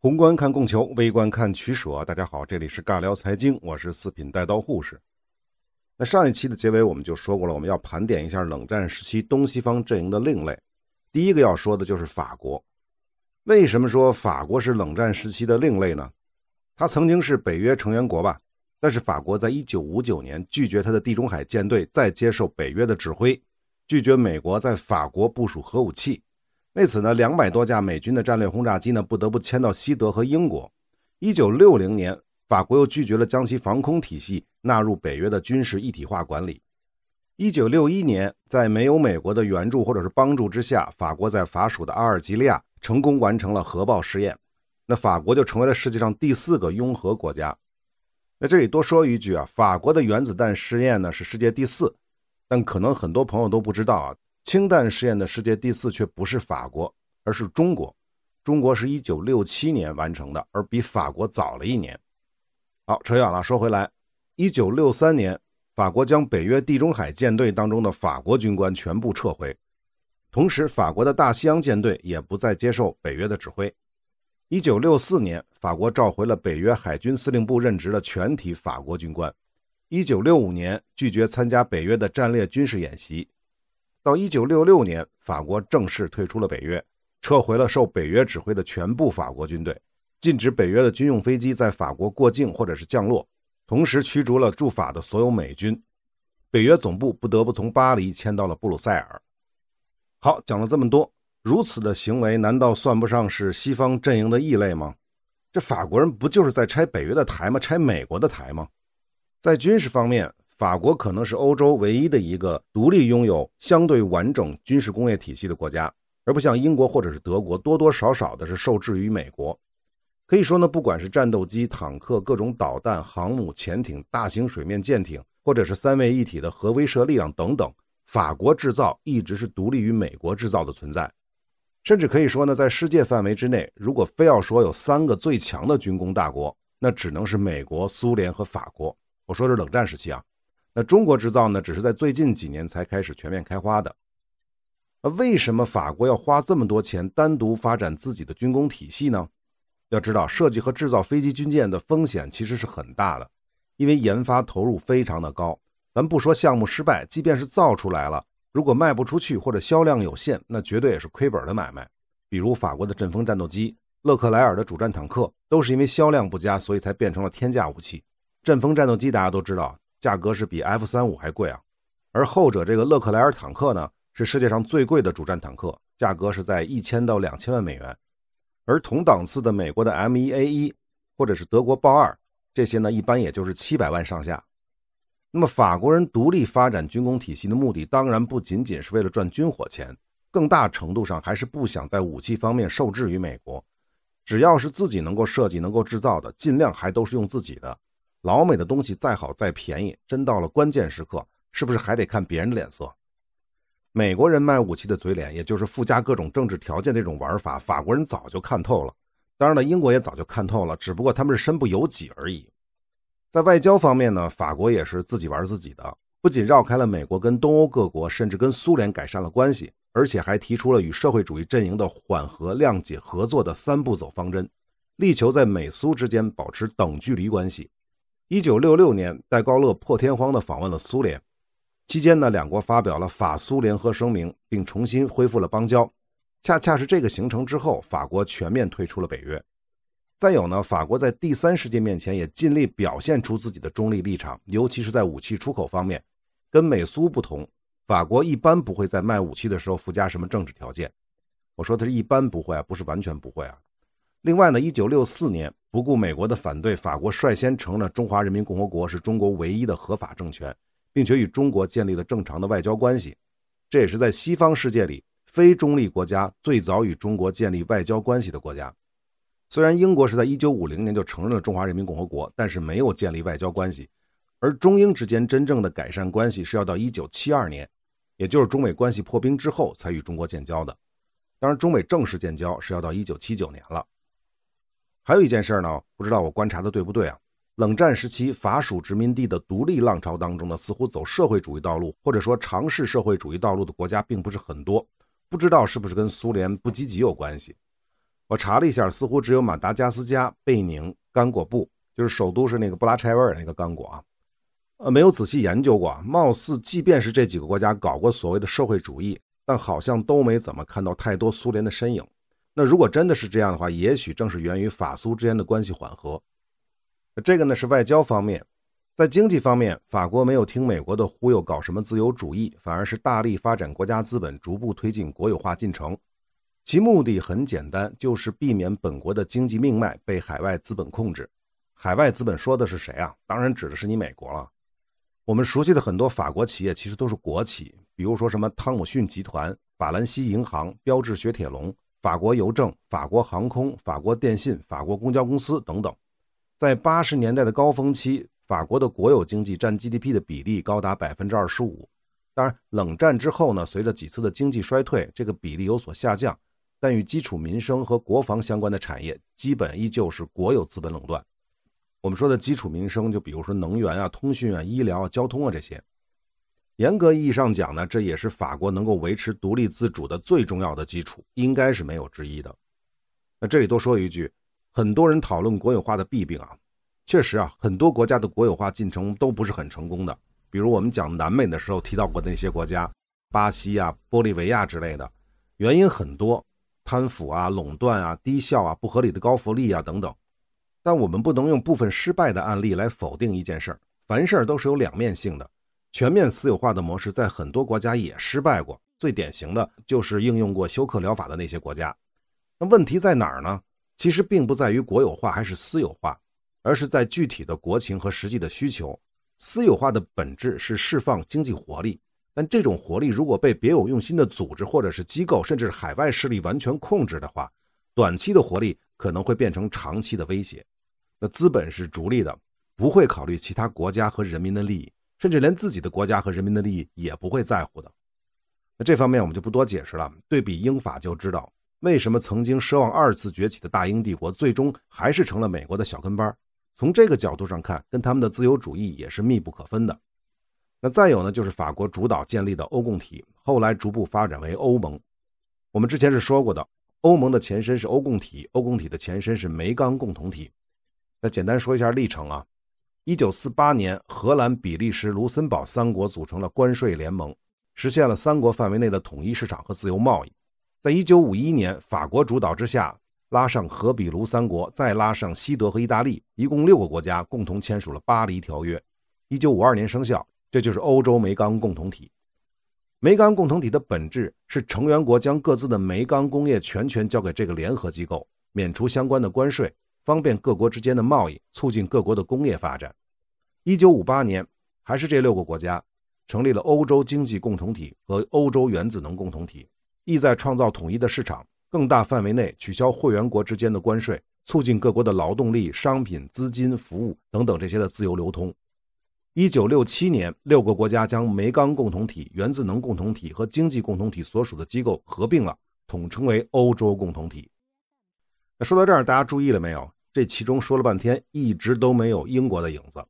宏观看供求，微观看取舍。大家好，这里是尬聊财经，我是四品带刀护士。那上一期的结尾我们就说过了，我们要盘点一下冷战时期东西方阵营的另类。第一个要说的就是法国。为什么说法国是冷战时期的另类呢？它曾经是北约成员国吧，但是法国在一九五九年拒绝他的地中海舰队再接受北约的指挥，拒绝美国在法国部署核武器。为此呢，两百多架美军的战略轰炸机呢，不得不迁到西德和英国。一九六零年，法国又拒绝了将其防空体系纳入北约的军事一体化管理。一九六一年，在没有美国的援助或者是帮助之下，法国在法属的阿尔及利亚成功完成了核爆试验，那法国就成为了世界上第四个拥核国家。那这里多说一句啊，法国的原子弹试验呢是世界第四，但可能很多朋友都不知道啊。氢弹试验的世界第四却不是法国，而是中国。中国是一九六七年完成的，而比法国早了一年。好，扯远了，说回来，一九六三年，法国将北约地中海舰队当中的法国军官全部撤回，同时法国的大西洋舰队也不再接受北约的指挥。一九六四年，法国召回了北约海军司令部任职的全体法国军官。一九六五年，拒绝参加北约的战略军事演习。到一九六六年，法国正式退出了北约，撤回了受北约指挥的全部法国军队，禁止北约的军用飞机在法国过境或者是降落，同时驱逐了驻法的所有美军。北约总部不得不从巴黎迁到了布鲁塞尔。好，讲了这么多，如此的行为难道算不上是西方阵营的异类吗？这法国人不就是在拆北约的台吗？拆美国的台吗？在军事方面。法国可能是欧洲唯一的一个独立拥有相对完整军事工业体系的国家，而不像英国或者是德国，多多少少的是受制于美国。可以说呢，不管是战斗机、坦克、各种导弹、航母、潜艇、大型水面舰艇，或者是三位一体的核威慑力量等等，法国制造一直是独立于美国制造的存在。甚至可以说呢，在世界范围之内，如果非要说有三个最强的军工大国，那只能是美国、苏联和法国。我说是冷战时期啊。那中国制造呢，只是在最近几年才开始全面开花的。那为什么法国要花这么多钱单独发展自己的军工体系呢？要知道，设计和制造飞机、军舰的风险其实是很大的，因为研发投入非常的高。咱不说项目失败，即便是造出来了，如果卖不出去或者销量有限，那绝对也是亏本的买卖。比如法国的阵风战斗机、勒克莱尔的主战坦克，都是因为销量不佳，所以才变成了天价武器。阵风战斗机大家都知道。价格是比 F 三五还贵啊，而后者这个勒克莱尔坦克呢，是世界上最贵的主战坦克，价格是在一千到两千万美元，而同档次的美国的 M 一 A 一或者是德国豹二，这些呢一般也就是七百万上下。那么法国人独立发展军工体系的目的，当然不仅仅是为了赚军火钱，更大程度上还是不想在武器方面受制于美国，只要是自己能够设计、能够制造的，尽量还都是用自己的。老美的东西再好再便宜，真到了关键时刻，是不是还得看别人的脸色？美国人卖武器的嘴脸，也就是附加各种政治条件这种玩法，法国人早就看透了。当然了，英国也早就看透了，只不过他们是身不由己而已。在外交方面呢，法国也是自己玩自己的，不仅绕开了美国，跟东欧各国，甚至跟苏联改善了关系，而且还提出了与社会主义阵营的缓和、谅解、合作的三步走方针，力求在美苏之间保持等距离关系。一九六六年，戴高乐破天荒地访问了苏联，期间呢，两国发表了法苏联合声明，并重新恢复了邦交。恰恰是这个形成之后，法国全面退出了北约。再有呢，法国在第三世界面前也尽力表现出自己的中立立场，尤其是在武器出口方面，跟美苏不同，法国一般不会在卖武器的时候附加什么政治条件。我说的是一般不会啊，不是完全不会啊。另外呢，一九六四年，不顾美国的反对，法国率先承认中华人民共和国是中国唯一的合法政权，并且与中国建立了正常的外交关系。这也是在西方世界里非中立国家最早与中国建立外交关系的国家。虽然英国是在一九五零年就承认了中华人民共和国，但是没有建立外交关系。而中英之间真正的改善关系是要到一九七二年，也就是中美关系破冰之后才与中国建交的。当然，中美正式建交是要到一九七九年了。还有一件事呢，不知道我观察的对不对啊？冷战时期法属殖民地的独立浪潮当中呢，似乎走社会主义道路或者说尝试社会主义道路的国家并不是很多，不知道是不是跟苏联不积极有关系？我查了一下，似乎只有马达加斯加、贝宁、刚果布，就是首都是那个布拉柴维尔那个刚果啊，呃，没有仔细研究过。貌似即便是这几个国家搞过所谓的社会主义，但好像都没怎么看到太多苏联的身影。那如果真的是这样的话，也许正是源于法苏之间的关系缓和。这个呢是外交方面，在经济方面，法国没有听美国的忽悠搞什么自由主义，反而是大力发展国家资本，逐步推进国有化进程。其目的很简单，就是避免本国的经济命脉被海外资本控制。海外资本说的是谁啊？当然指的是你美国了。我们熟悉的很多法国企业其实都是国企，比如说什么汤姆逊集团、法兰西银行、标致雪铁龙、法国邮政、法国航空、法国电信、法国公交公司等等。在八十年代的高峰期，法国的国有经济占 GDP 的比例高达百分之二十五。当然，冷战之后呢，随着几次的经济衰退，这个比例有所下降。但与基础民生和国防相关的产业，基本依旧是国有资本垄断。我们说的基础民生，就比如说能源啊、通讯啊、医疗啊、交通啊这些。严格意义上讲呢，这也是法国能够维持独立自主的最重要的基础，应该是没有之一的。那这里多说一句，很多人讨论国有化的弊病啊，确实啊，很多国家的国有化进程都不是很成功的。比如我们讲南美的时候提到过的那些国家，巴西啊、玻利维亚之类的，原因很多。贪腐啊、垄断啊、低效啊、不合理的高福利啊等等，但我们不能用部分失败的案例来否定一件事儿。凡事都是有两面性的，全面私有化的模式在很多国家也失败过，最典型的就是应用过休克疗法的那些国家。那问题在哪儿呢？其实并不在于国有化还是私有化，而是在具体的国情和实际的需求。私有化的本质是释放经济活力。但这种活力如果被别有用心的组织或者是机构，甚至海外势力完全控制的话，短期的活力可能会变成长期的威胁。那资本是逐利的，不会考虑其他国家和人民的利益，甚至连自己的国家和人民的利益也不会在乎的。那这方面我们就不多解释了，对比英法就知道为什么曾经奢望二次崛起的大英帝国，最终还是成了美国的小跟班。从这个角度上看，跟他们的自由主义也是密不可分的。那再有呢，就是法国主导建立的欧共体，后来逐步发展为欧盟。我们之前是说过的，欧盟的前身是欧共体，欧共体的前身是煤钢共同体。那简单说一下历程啊，一九四八年，荷兰、比利时、卢森堡三国组成了关税联盟，实现了三国范围内的统一市场和自由贸易。在一九五一年，法国主导之下，拉上荷比卢三国，再拉上西德和意大利，一共六个国家共同签署了巴黎条约，一九五二年生效。这就是欧洲煤钢共同体。煤钢共同体的本质是成员国将各自的煤钢工业全权交给这个联合机构，免除相关的关税，方便各国之间的贸易，促进各国的工业发展。一九五八年，还是这六个国家成立了欧洲经济共同体和欧洲原子能共同体，意在创造统一的市场，更大范围内取消会员国之间的关税，促进各国的劳动力、商品、资金、服务等等这些的自由流通。一九六七年，六个国家将煤钢共同体、原子能共同体和经济共同体所属的机构合并了，统称为欧洲共同体。说到这儿，大家注意了没有？这其中说了半天，一直都没有英国的影子。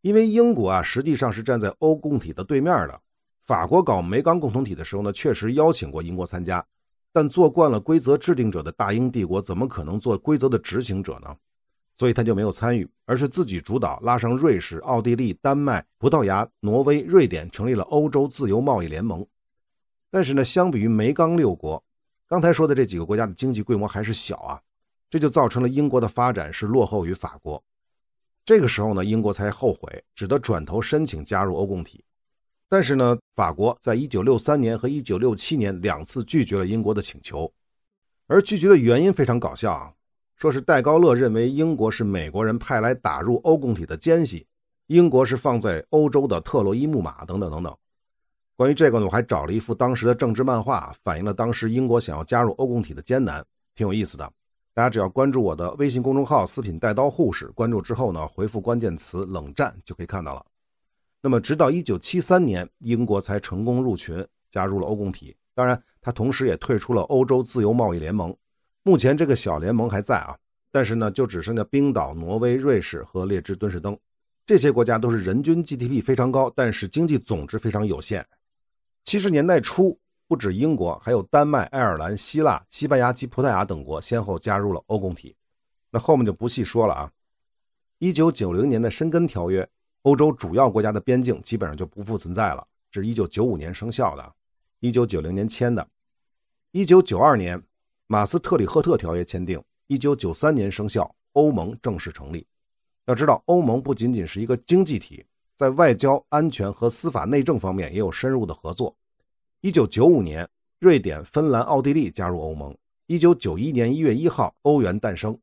因为英国啊，实际上是站在欧共体的对面的。法国搞煤钢共同体的时候呢，确实邀请过英国参加，但做惯了规则制定者的大英帝国，怎么可能做规则的执行者呢？所以他就没有参与，而是自己主导拉上瑞士、奥地利、丹麦、葡萄牙、挪威、瑞典，成立了欧洲自由贸易联盟。但是呢，相比于煤钢六国，刚才说的这几个国家的经济规模还是小啊，这就造成了英国的发展是落后于法国。这个时候呢，英国才后悔，只得转头申请加入欧共体。但是呢，法国在一九六三年和一九六七年两次拒绝了英国的请求，而拒绝的原因非常搞笑啊。说是戴高乐认为英国是美国人派来打入欧共体的奸细，英国是放在欧洲的特洛伊木马等等等等。关于这个呢，我还找了一幅当时的政治漫画，反映了当时英国想要加入欧共体的艰难，挺有意思的。大家只要关注我的微信公众号“四品带刀护士”，关注之后呢，回复关键词“冷战”就可以看到了。那么，直到1973年，英国才成功入群，加入了欧共体。当然，他同时也退出了欧洲自由贸易联盟。目前这个小联盟还在啊，但是呢，就只剩下冰岛、挪威、瑞士和列支敦士登这些国家都是人均 GDP 非常高，但是经济总值非常有限。七十年代初，不止英国，还有丹麦、爱尔兰、希腊、西班牙及葡萄牙等国先后加入了欧共体。那后面就不细说了啊。一九九零年的申根条约，欧洲主要国家的边境基本上就不复存在了，是一九九五年生效的，一九九零年签的。一九九二年，马斯特里赫特条约签订，一九九三年生效，欧盟正式成立。要知道，欧盟不仅仅是一个经济体。在外交、安全和司法内政方面也有深入的合作。一九九五年，瑞典、芬兰、奥地利加入欧盟。一九九一年一月一号，欧元诞生。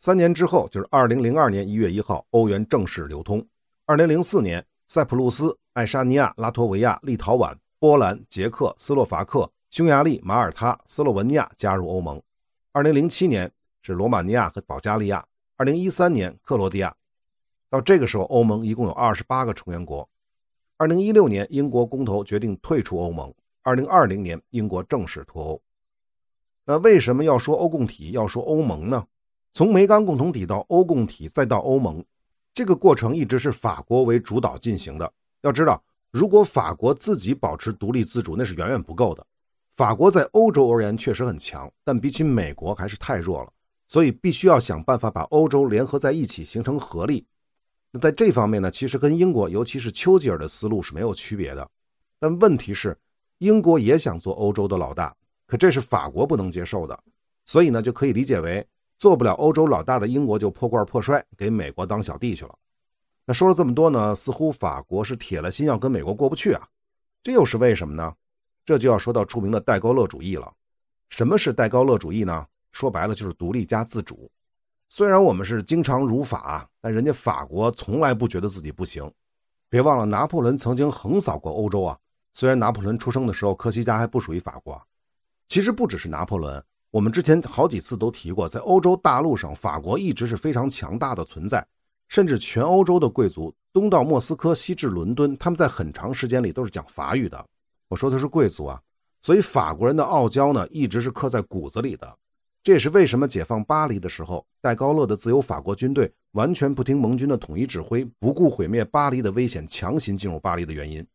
三年之后，就是二零零二年一月一号，欧元正式流通。二零零四年，塞浦路斯、爱沙尼亚、拉脱维亚、立陶宛、波兰、捷克斯洛伐克、匈牙利、马耳他、斯洛文尼亚加入欧盟。二零零七年是罗马尼亚和保加利亚。二零一三年，克罗地亚。到这个时候，欧盟一共有二十八个成员国。二零一六年，英国公投决定退出欧盟。二零二零年，英国正式脱欧。那为什么要说欧共体，要说欧盟呢？从煤钢共同体到欧共体，再到欧盟，这个过程一直是法国为主导进行的。要知道，如果法国自己保持独立自主，那是远远不够的。法国在欧洲而言确实很强，但比起美国还是太弱了，所以必须要想办法把欧洲联合在一起，形成合力。那在这方面呢，其实跟英国，尤其是丘吉尔的思路是没有区别的。但问题是，英国也想做欧洲的老大，可这是法国不能接受的。所以呢，就可以理解为做不了欧洲老大的英国就破罐破摔，给美国当小弟去了。那说了这么多呢，似乎法国是铁了心要跟美国过不去啊。这又是为什么呢？这就要说到著名的戴高乐主义了。什么是戴高乐主义呢？说白了就是独立加自主。虽然我们是经常辱法，但人家法国从来不觉得自己不行。别忘了，拿破仑曾经横扫过欧洲啊。虽然拿破仑出生的时候，科西嘉还不属于法国。其实不只是拿破仑，我们之前好几次都提过，在欧洲大陆上，法国一直是非常强大的存在。甚至全欧洲的贵族，东到莫斯科，西至伦敦，他们在很长时间里都是讲法语的。我说的是贵族啊，所以法国人的傲娇呢，一直是刻在骨子里的。这也是为什么解放巴黎的时候，戴高乐的自由法国军队完全不听盟军的统一指挥，不顾毁灭巴黎的危险，强行进入巴黎的原因。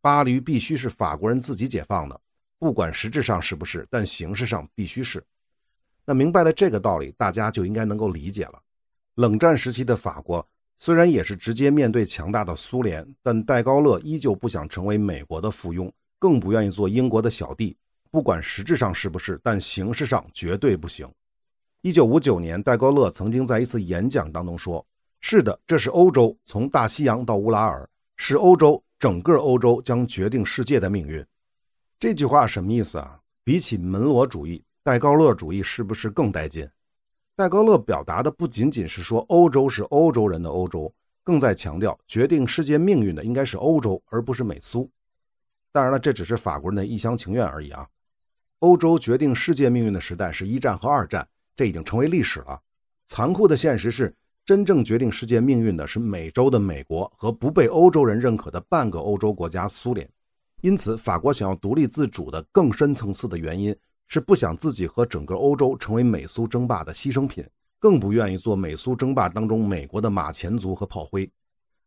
巴黎必须是法国人自己解放的，不管实质上是不是，但形式上必须是。那明白了这个道理，大家就应该能够理解了。冷战时期的法国虽然也是直接面对强大的苏联，但戴高乐依旧不想成为美国的附庸，更不愿意做英国的小弟。不管实质上是不是，但形式上绝对不行。一九五九年，戴高乐曾经在一次演讲当中说：“是的，这是欧洲，从大西洋到乌拉尔，是欧洲，整个欧洲将决定世界的命运。”这句话什么意思啊？比起门罗主义，戴高乐主义是不是更带劲？戴高乐表达的不仅仅是说欧洲是欧洲人的欧洲，更在强调决定世界命运的应该是欧洲，而不是美苏。当然了，这只是法国人的一厢情愿而已啊。欧洲决定世界命运的时代是一战和二战，这已经成为历史了。残酷的现实是，真正决定世界命运的是美洲的美国和不被欧洲人认可的半个欧洲国家苏联。因此，法国想要独立自主的更深层次的原因是不想自己和整个欧洲成为美苏争霸的牺牲品，更不愿意做美苏争霸当中美国的马前卒和炮灰。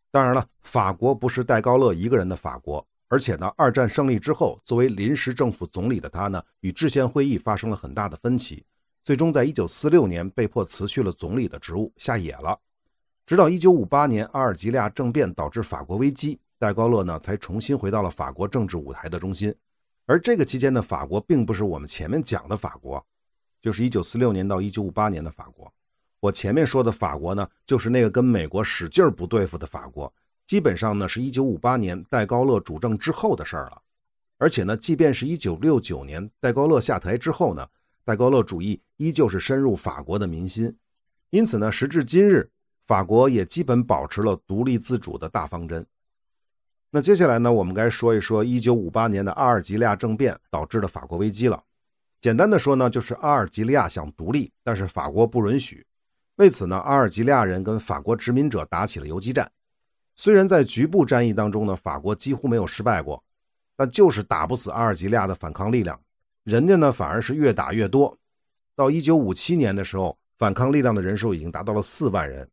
当然了，法国不是戴高乐一个人的法国。而且呢，二战胜利之后，作为临时政府总理的他呢，与制宪会议发生了很大的分歧，最终在一九四六年被迫辞去了总理的职务，下野了。直到一九五八年阿尔及利亚政变导致法国危机，戴高乐呢才重新回到了法国政治舞台的中心。而这个期间的法国，并不是我们前面讲的法国，就是一九四六年到一九五八年的法国。我前面说的法国呢，就是那个跟美国使劲不对付的法国。基本上呢，是一九五八年戴高乐主政之后的事儿了。而且呢，即便是一九六九年戴高乐下台之后呢，戴高乐主义依旧是深入法国的民心。因此呢，时至今日，法国也基本保持了独立自主的大方针。那接下来呢，我们该说一说一九五八年的阿尔及利亚政变导致的法国危机了。简单的说呢，就是阿尔及利亚想独立，但是法国不允许。为此呢，阿尔及利亚人跟法国殖民者打起了游击战。虽然在局部战役当中呢，法国几乎没有失败过，但就是打不死阿尔及利亚的反抗力量，人家呢反而是越打越多。到一九五七年的时候，反抗力量的人数已经达到了四万人。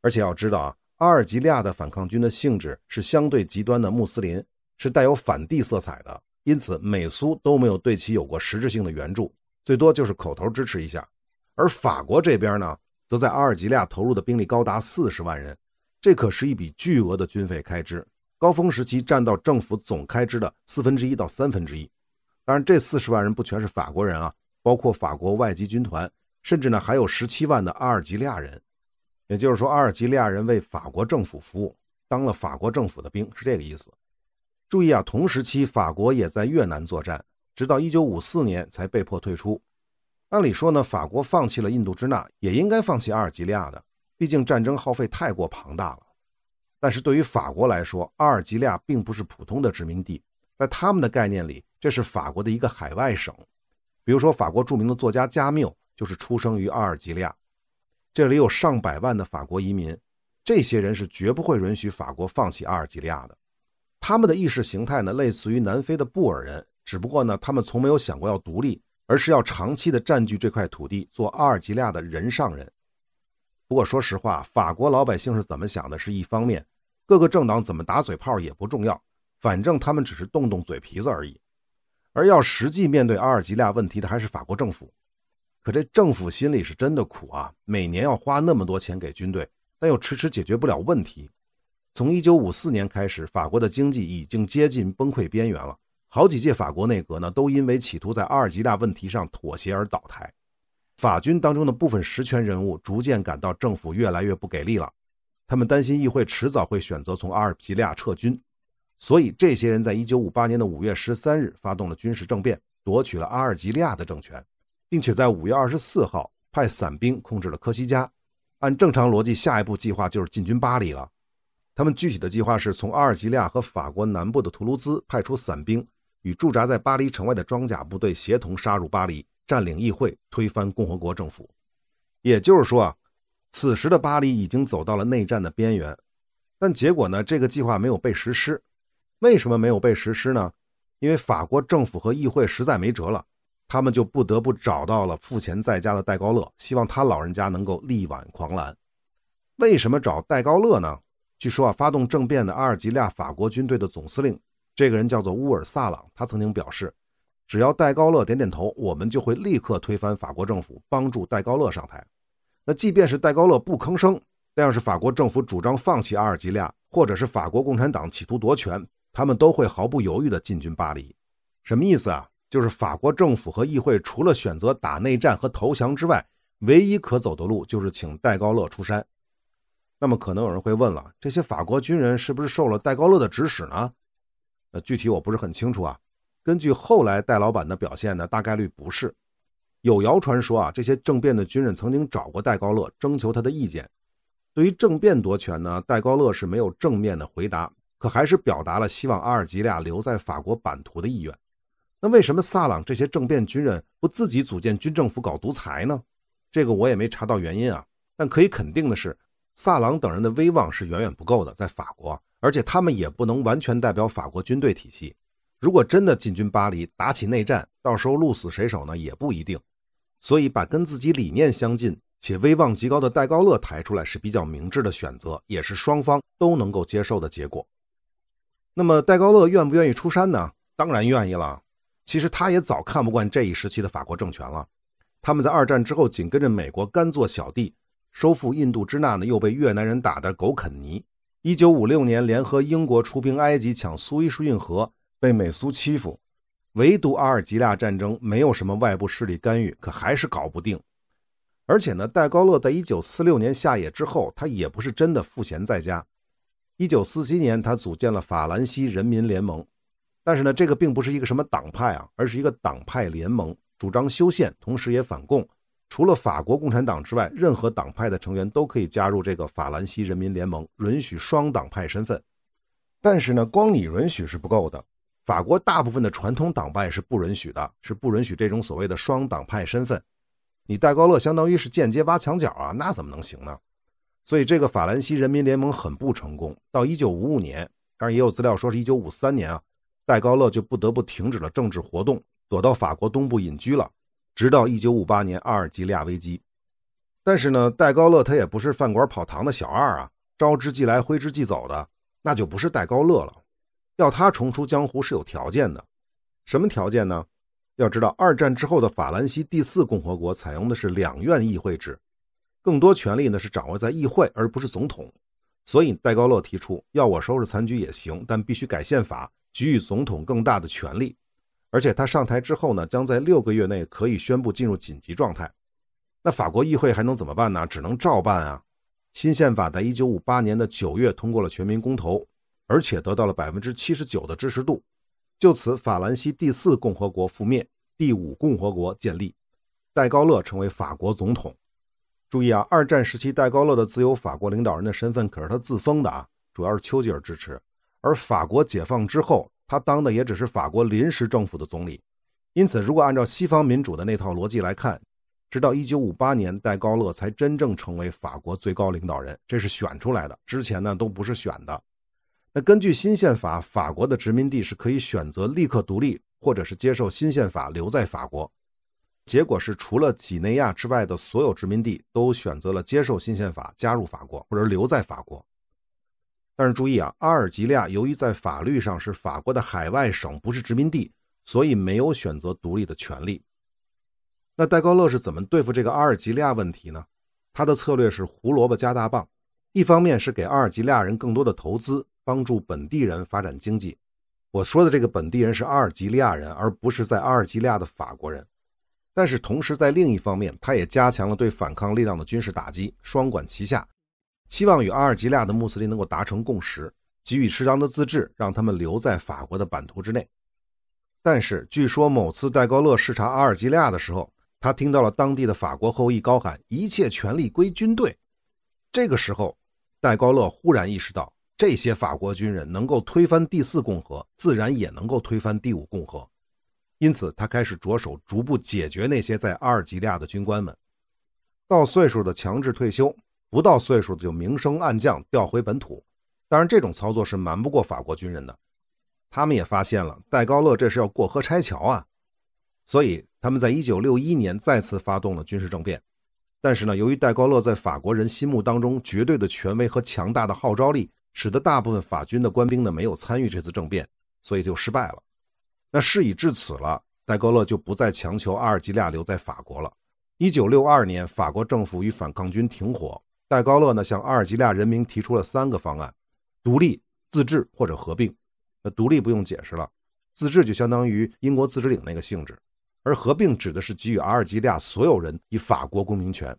而且要知道啊，阿尔及利亚的反抗军的性质是相对极端的穆斯林，是带有反帝色彩的，因此美苏都没有对其有过实质性的援助，最多就是口头支持一下。而法国这边呢，则在阿尔及利亚投入的兵力高达四十万人，这可是一笔巨额的军费开支，高峰时期占到政府总开支的四分之一到三分之一。当然，这四十万人不全是法国人啊，包括法国外籍军团，甚至呢还有十七万的阿尔及利亚人。也就是说，阿尔及利亚人为法国政府服务，当了法国政府的兵，是这个意思。注意啊，同时期法国也在越南作战，直到一九五四年才被迫退出。按理说呢，法国放弃了印度支那，也应该放弃阿尔及利亚的，毕竟战争耗费太过庞大了。但是对于法国来说，阿尔及利亚并不是普通的殖民地，在他们的概念里，这是法国的一个海外省。比如说，法国著名的作家加缪就是出生于阿尔及利亚，这里有上百万的法国移民，这些人是绝不会允许法国放弃阿尔及利亚的。他们的意识形态呢，类似于南非的布尔人，只不过呢，他们从没有想过要独立。而是要长期的占据这块土地，做阿尔及利亚的人上人。不过说实话，法国老百姓是怎么想的是一方面，各个政党怎么打嘴炮也不重要，反正他们只是动动嘴皮子而已。而要实际面对阿尔及利亚问题的还是法国政府。可这政府心里是真的苦啊，每年要花那么多钱给军队，但又迟迟解决不了问题。从1954年开始，法国的经济已经接近崩溃边缘了。好几届法国内阁呢，都因为企图在阿尔及利亚问题上妥协而倒台。法军当中的部分实权人物逐渐感到政府越来越不给力了，他们担心议会迟早会选择从阿尔及利亚撤军，所以这些人在1958年的5月13日发动了军事政变，夺取了阿尔及利亚的政权，并且在5月24号派伞兵控制了科西嘉。按正常逻辑，下一步计划就是进军巴黎了。他们具体的计划是从阿尔及利亚和法国南部的图卢兹派出伞兵。与驻扎在巴黎城外的装甲部队协同杀入巴黎，占领议会，推翻共和国政府。也就是说啊，此时的巴黎已经走到了内战的边缘。但结果呢，这个计划没有被实施。为什么没有被实施呢？因为法国政府和议会实在没辙了，他们就不得不找到了赋闲在家的戴高乐，希望他老人家能够力挽狂澜。为什么找戴高乐呢？据说啊，发动政变的阿尔及利亚法国军队的总司令。这个人叫做乌尔萨朗，他曾经表示，只要戴高乐点点头，我们就会立刻推翻法国政府，帮助戴高乐上台。那即便是戴高乐不吭声，但要是法国政府主张放弃阿尔及利亚，或者是法国共产党企图夺权，他们都会毫不犹豫地进军巴黎。什么意思啊？就是法国政府和议会除了选择打内战和投降之外，唯一可走的路就是请戴高乐出山。那么可能有人会问了，这些法国军人是不是受了戴高乐的指使呢？呃，具体我不是很清楚啊。根据后来戴老板的表现呢，大概率不是。有谣传说啊，这些政变的军人曾经找过戴高乐，征求他的意见。对于政变夺权呢，戴高乐是没有正面的回答，可还是表达了希望阿尔及利亚留在法国版图的意愿。那为什么萨朗这些政变军人不自己组建军政府搞独裁呢？这个我也没查到原因啊。但可以肯定的是，萨朗等人的威望是远远不够的，在法国。而且他们也不能完全代表法国军队体系。如果真的进军巴黎，打起内战，到时候鹿死谁手呢？也不一定。所以，把跟自己理念相近且威望极高的戴高乐抬出来是比较明智的选择，也是双方都能够接受的结果。那么，戴高乐愿不愿意出山呢？当然愿意了。其实，他也早看不惯这一时期的法国政权了。他们在二战之后紧跟着美国干做小弟，收复印度支那呢，又被越南人打得狗啃泥。一九五六年，联合英国出兵埃及抢苏伊士运河，被美苏欺负。唯独阿尔及利亚战争没有什么外部势力干预，可还是搞不定。而且呢，戴高乐在一九四六年下野之后，他也不是真的赋闲在家。一九四七年，他组建了法兰西人民联盟，但是呢，这个并不是一个什么党派啊，而是一个党派联盟，主张修宪，同时也反共。除了法国共产党之外，任何党派的成员都可以加入这个法兰西人民联盟，允许双党派身份。但是呢，光你允许是不够的，法国大部分的传统党派是不允许的，是不允许这种所谓的双党派身份。你戴高乐相当于是间接挖墙脚啊，那怎么能行呢？所以这个法兰西人民联盟很不成功。到一九五五年，当然也有资料说是一九五三年啊，戴高乐就不得不停止了政治活动，躲到法国东部隐居了。直到一九五八年阿尔及利亚危机，但是呢，戴高乐他也不是饭馆跑堂的小二啊，招之即来，挥之即走的，那就不是戴高乐了。要他重出江湖是有条件的。什么条件呢？要知道，二战之后的法兰西第四共和国采用的是两院议会制，更多权力呢是掌握在议会而不是总统。所以戴高乐提出，要我收拾残局也行，但必须改宪法，给予总统更大的权力。而且他上台之后呢，将在六个月内可以宣布进入紧急状态。那法国议会还能怎么办呢？只能照办啊！新宪法在一九五八年的九月通过了全民公投，而且得到了百分之七十九的支持度。就此，法兰西第四共和国覆灭，第五共和国建立，戴高乐成为法国总统。注意啊，二战时期戴高乐的自由法国领导人的身份可是他自封的啊，主要是丘吉尔支持。而法国解放之后，他当的也只是法国临时政府的总理。因此，如果按照西方民主的那套逻辑来看，直到一九五八年，戴高乐才真正成为法国最高领导人，这是选出来的。之前呢，都不是选的。那根据新宪法，法国的殖民地是可以选择立刻独立，或者是接受新宪法留在法国。结果是，除了几内亚之外的所有殖民地都选择了接受新宪法，加入法国或者留在法国。但是注意啊，阿尔及利亚由于在法律上是法国的海外省，不是殖民地，所以没有选择独立的权利。那戴高乐是怎么对付这个阿尔及利亚问题呢？他的策略是胡萝卜加大棒，一方面是给阿尔及利亚人更多的投资，帮助本地人发展经济。我说的这个本地人是阿尔及利亚人，而不是在阿尔及利亚的法国人。但是同时在另一方面，他也加强了对反抗力量的军事打击，双管齐下，期望与阿尔及利亚的穆斯林能够达成共识，给予适当的自治，让他们留在法国的版图之内。但是据说某次戴高乐视察阿尔及利亚的时候，他听到了当地的法国后裔高喊：“一切权力归军队。”这个时候，戴高乐忽然意识到，这些法国军人能够推翻第四共和，自然也能够推翻第五共和。因此，他开始着手逐步解决那些在阿尔及利亚的军官们，到岁数的强制退休，不到岁数的就明升暗降，调回本土。当然，这种操作是瞒不过法国军人的。他们也发现了，戴高乐这是要过河拆桥啊。所以，他们在1961年再次发动了军事政变，但是呢，由于戴高乐在法国人心目当中绝对的权威和强大的号召力，使得大部分法军的官兵呢没有参与这次政变，所以就失败了。那事已至此了，戴高乐就不再强求阿尔及利亚留在法国了。1962年，法国政府与反抗军停火，戴高乐呢向阿尔及利亚人民提出了三个方案：独立、自治或者合并。那独立不用解释了，自治就相当于英国自治领那个性质。而合并指的是给予阿尔及利亚所有人以法国公民权。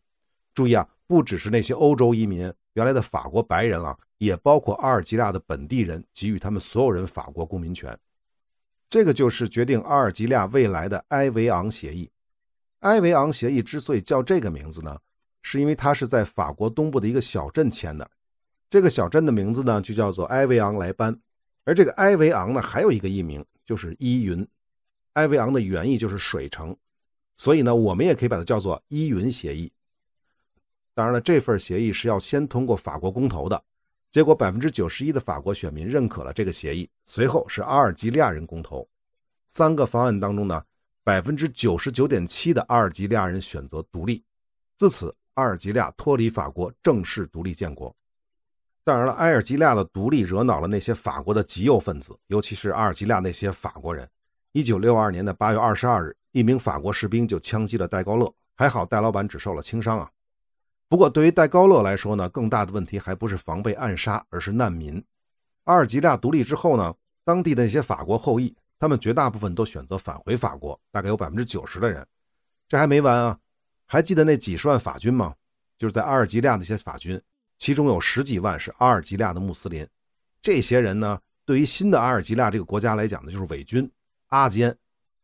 注意啊，不只是那些欧洲移民、原来的法国白人啊，也包括阿尔及利亚的本地人，给予他们所有人法国公民权。这个就是决定阿尔及利亚未来的埃维昂协议。埃维昂协议之所以叫这个名字呢，是因为它是在法国东部的一个小镇签的。这个小镇的名字呢，就叫做埃维昂莱班。而这个埃维昂呢，还有一个译名，就是依云。埃维昂的原意就是水城，所以呢，我们也可以把它叫做依云协议。当然了，这份协议是要先通过法国公投的，结果百分之九十一的法国选民认可了这个协议。随后是阿尔及利亚人公投，三个方案当中呢，百分之九十九点七的阿尔及利亚人选择独立，自此阿尔及利亚脱离法国，正式独立建国。当然了，埃尔及利亚的独立惹恼了那些法国的极右分子，尤其是阿尔及利亚那些法国人。一九六二年的八月二十二日，一名法国士兵就枪击了戴高乐，还好戴老板只受了轻伤啊。不过，对于戴高乐来说呢，更大的问题还不是防备暗杀，而是难民。阿尔及利亚独立之后呢，当地的那些法国后裔，他们绝大部分都选择返回法国，大概有百分之九十的人。这还没完啊，还记得那几十万法军吗？就是在阿尔及利亚那些法军，其中有十几万是阿尔及利亚的穆斯林。这些人呢，对于新的阿尔及利亚这个国家来讲呢，就是伪军。阿坚，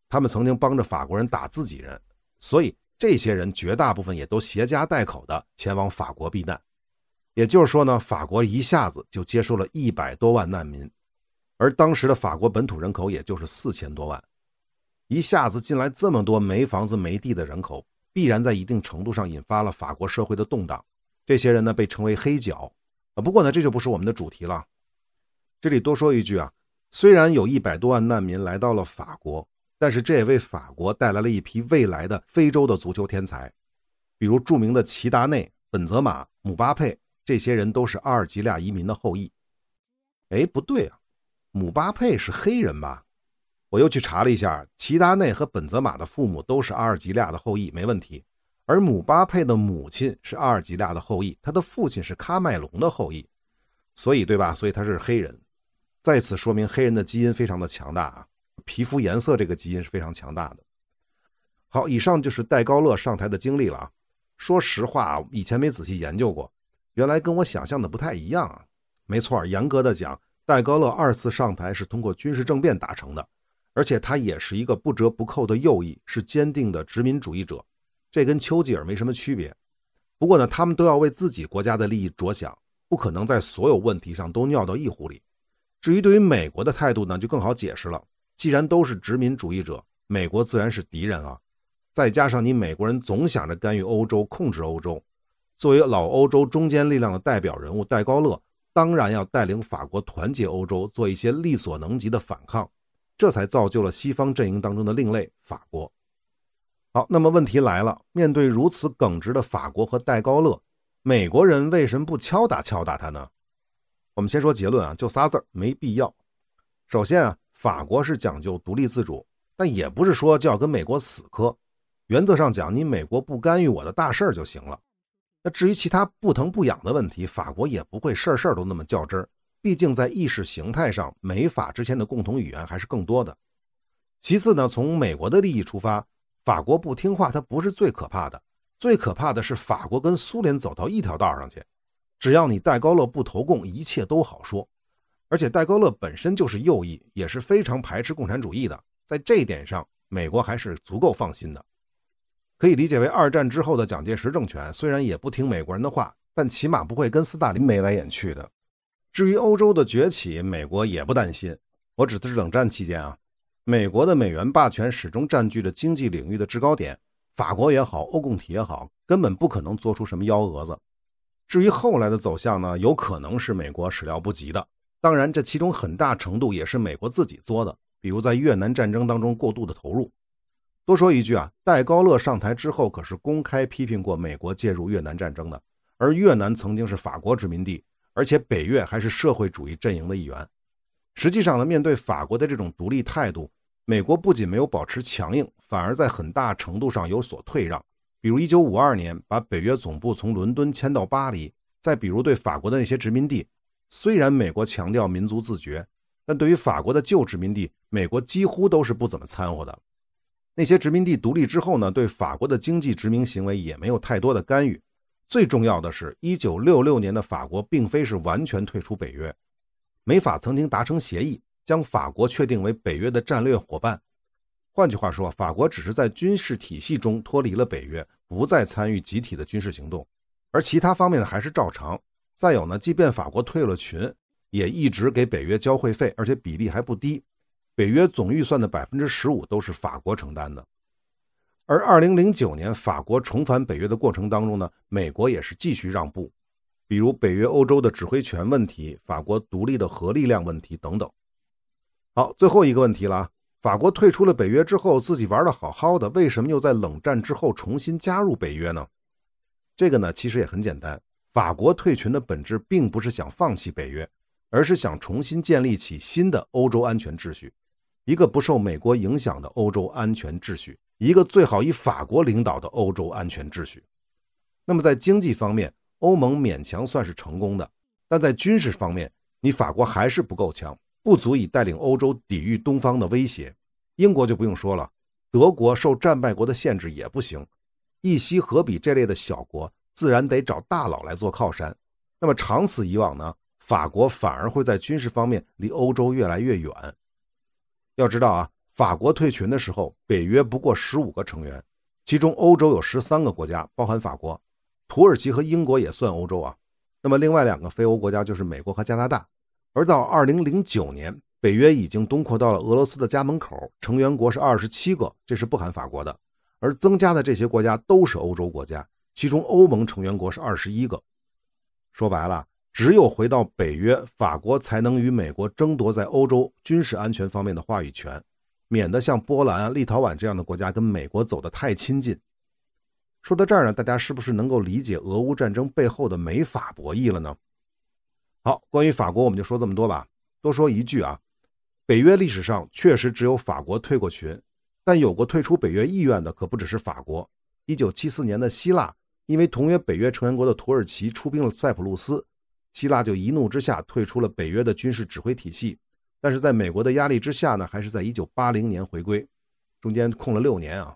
他们曾经帮着法国人打自己人，所以这些人绝大部分也都携家带口的前往法国避难。也就是说呢，法国一下子就接收了一百多万难民，而当时的法国本土人口也就是四千多万，一下子进来这么多没房子没地的人口，必然在一定程度上引发了法国社会的动荡。这些人呢，被称为黑脚啊。不过呢，这就不是我们的主题了。这里多说一句啊。虽然有一百多万难民来到了法国，但是这也为法国带来了一批未来的非洲的足球天才，比如著名的齐达内、本泽马、姆巴佩，这些人都是阿尔及利亚移民的后裔。哎，不对啊，姆巴佩是黑人吧？我又去查了一下，齐达内和本泽马的父母都是阿尔及利亚的后裔，没问题。而姆巴佩的母亲是阿尔及利亚的后裔，他的父亲是喀麦隆的后裔，所以对吧？所以他是黑人。再次说明黑人的基因非常的强大啊，皮肤颜色这个基因是非常强大的。好，以上就是戴高乐上台的经历了啊。说实话，以前没仔细研究过，原来跟我想象的不太一样啊。没错，严格的讲，戴高乐二次上台是通过军事政变达成的。而且他也是一个不折不扣的右翼，是坚定的殖民主义者，这跟丘吉尔没什么区别。不过呢，他们都要为自己国家的利益着想，不可能在所有问题上都尿到一壶里。至于对于美国的态度呢，就更好解释了。既然都是殖民主义者，美国自然是敌人啊。再加上你美国人总想着干预欧洲、控制欧洲，作为老欧洲中坚力量的代表人物，戴高乐当然要带领法国团结欧洲，做一些力所能及的反抗。这才造就了西方阵营当中的另类法国。好，那么问题来了，面对如此耿直的法国和戴高乐，美国人为什么不敲打敲打他呢？我们先说结论啊，就仨字儿，没必要。首先啊，法国是讲究独立自主，但也不是说就要跟美国死磕。原则上讲，你美国不干预我的大事儿就行了。那至于其他不疼不痒的问题，法国也不会事儿事儿都那么较真儿。毕竟在意识形态上，美法之间的共同语言还是更多的。其次呢，从美国的利益出发，法国不听话，它不是最可怕的，最可怕的是法国跟苏联走到一条道上去。只要你戴高乐不投共，一切都好说。而且戴高乐本身就是右翼，也是非常排斥共产主义的，在这一点上，美国还是足够放心的。可以理解为二战之后的蒋介石政权，虽然也不听美国人的话，但起码不会跟斯大林眉来眼去的。至于欧洲的崛起，美国也不担心。我指的是冷战期间啊，美国的美元霸权始终占据着经济领域的制高点，法国也好，欧共体也好，根本不可能做出什么幺蛾子。至于后来的走向呢，有可能是美国始料不及的。当然，这其中很大程度也是美国自己作的，比如在越南战争当中过度的投入。多说一句啊，戴高乐上台之后可是公开批评过美国介入越南战争的，而越南曾经是法国殖民地。而且北越还是社会主义阵营的一员。实际上呢，面对法国的这种独立态度，美国不仅没有保持强硬，反而在很大程度上有所退让。比如1952年把北约总部从伦敦迁到巴黎，再比如对法国的那些殖民地，虽然美国强调民族自觉，但对于法国的旧殖民地，美国几乎都是不怎么掺和的。那些殖民地独立之后呢，对法国的经济殖民行为也没有太多的干预。最重要的是，一九六六年的法国并非是完全退出北约，美法曾经达成协议，将法国确定为北约的战略伙伴。换句话说，法国只是在军事体系中脱离了北约，不再参与集体的军事行动，而其他方面呢还是照常。再有呢，即便法国退了群，也一直给北约交会费，而且比例还不低，北约总预算的百分之十五都是法国承担的。而二零零九年法国重返北约的过程当中呢，美国也是继续让步，比如北约欧洲的指挥权问题、法国独立的核力量问题等等。好，最后一个问题了啊，法国退出了北约之后，自己玩的好好的，为什么又在冷战之后重新加入北约呢？这个呢，其实也很简单，法国退群的本质并不是想放弃北约，而是想重新建立起新的欧洲安全秩序，一个不受美国影响的欧洲安全秩序。一个最好以法国领导的欧洲安全秩序。那么在经济方面，欧盟勉强算是成功的，但在军事方面，你法国还是不够强，不足以带领欧洲抵御东方的威胁。英国就不用说了，德国受战败国的限制也不行，一西荷比这类的小国自然得找大佬来做靠山。那么长此以往呢，法国反而会在军事方面离欧洲越来越远。要知道啊。法国退群的时候，北约不过十五个成员，其中欧洲有十三个国家，包含法国、土耳其和英国也算欧洲啊。那么另外两个非欧国家就是美国和加拿大。而到二零零九年，北约已经东扩到了俄罗斯的家门口，成员国是二十七个，这是不含法国的。而增加的这些国家都是欧洲国家，其中欧盟成员国是二十一个。说白了，只有回到北约，法国才能与美国争夺在欧洲军事安全方面的话语权。免得像波兰啊、立陶宛这样的国家跟美国走得太亲近。说到这儿呢，大家是不是能够理解俄乌战争背后的美法博弈了呢？好，关于法国我们就说这么多吧。多说一句啊，北约历史上确实只有法国退过群，但有过退出北约意愿的可不只是法国。一九七四年的希腊，因为同约北约成员国的土耳其出兵了塞浦路斯，希腊就一怒之下退出了北约的军事指挥体系。但是在美国的压力之下呢，还是在一九八零年回归，中间空了六年啊。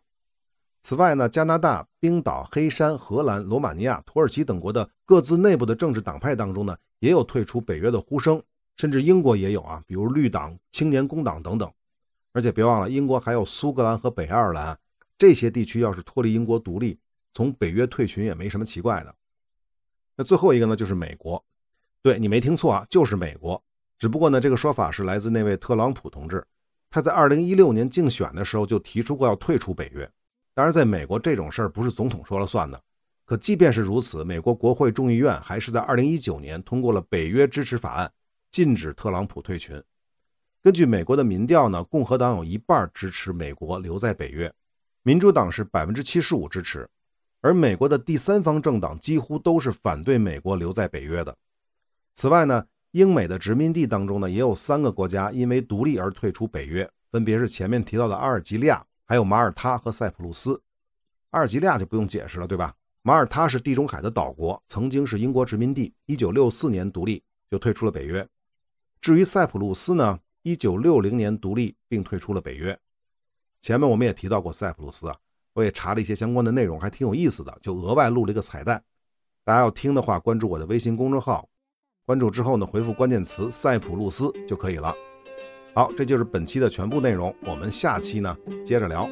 此外呢，加拿大、冰岛、黑山、荷兰、罗马尼亚、土耳其等国的各自内部的政治党派当中呢，也有退出北约的呼声。甚至英国也有啊，比如绿党、青年工党等等。而且别忘了，英国还有苏格兰和北爱尔兰这些地区，要是脱离英国独立，从北约退群也没什么奇怪的。那最后一个呢，就是美国。对你没听错啊，就是美国。只不过呢，这个说法是来自那位特朗普同志，他在2016年竞选的时候就提出过要退出北约。当然，在美国这种事儿不是总统说了算的。可即便是如此，美国国会众议院还是在2019年通过了北约支持法案。禁止特朗普退群。根据美国的民调呢，共和党有一半支持美国留在北约，民主党是百分之七十五支持，而美国的第三方政党几乎都是反对美国留在北约的。此外呢，英美的殖民地当中呢，也有三个国家因为独立而退出北约，分别是前面提到的阿尔及利亚、还有马耳他和塞浦路斯。阿尔及利亚就不用解释了，对吧？马耳他是地中海的岛国，曾经是英国殖民地，一九六四年独立就退出了北约。至于塞浦路斯呢，一九六零年独立并退出了北约。前面我们也提到过塞浦路斯啊，我也查了一些相关的内容，还挺有意思的，就额外录了一个彩蛋。大家要听的话，关注我的微信公众号，关注之后呢，回复关键词“塞浦路斯”就可以了。好，这就是本期的全部内容，我们下期呢接着聊。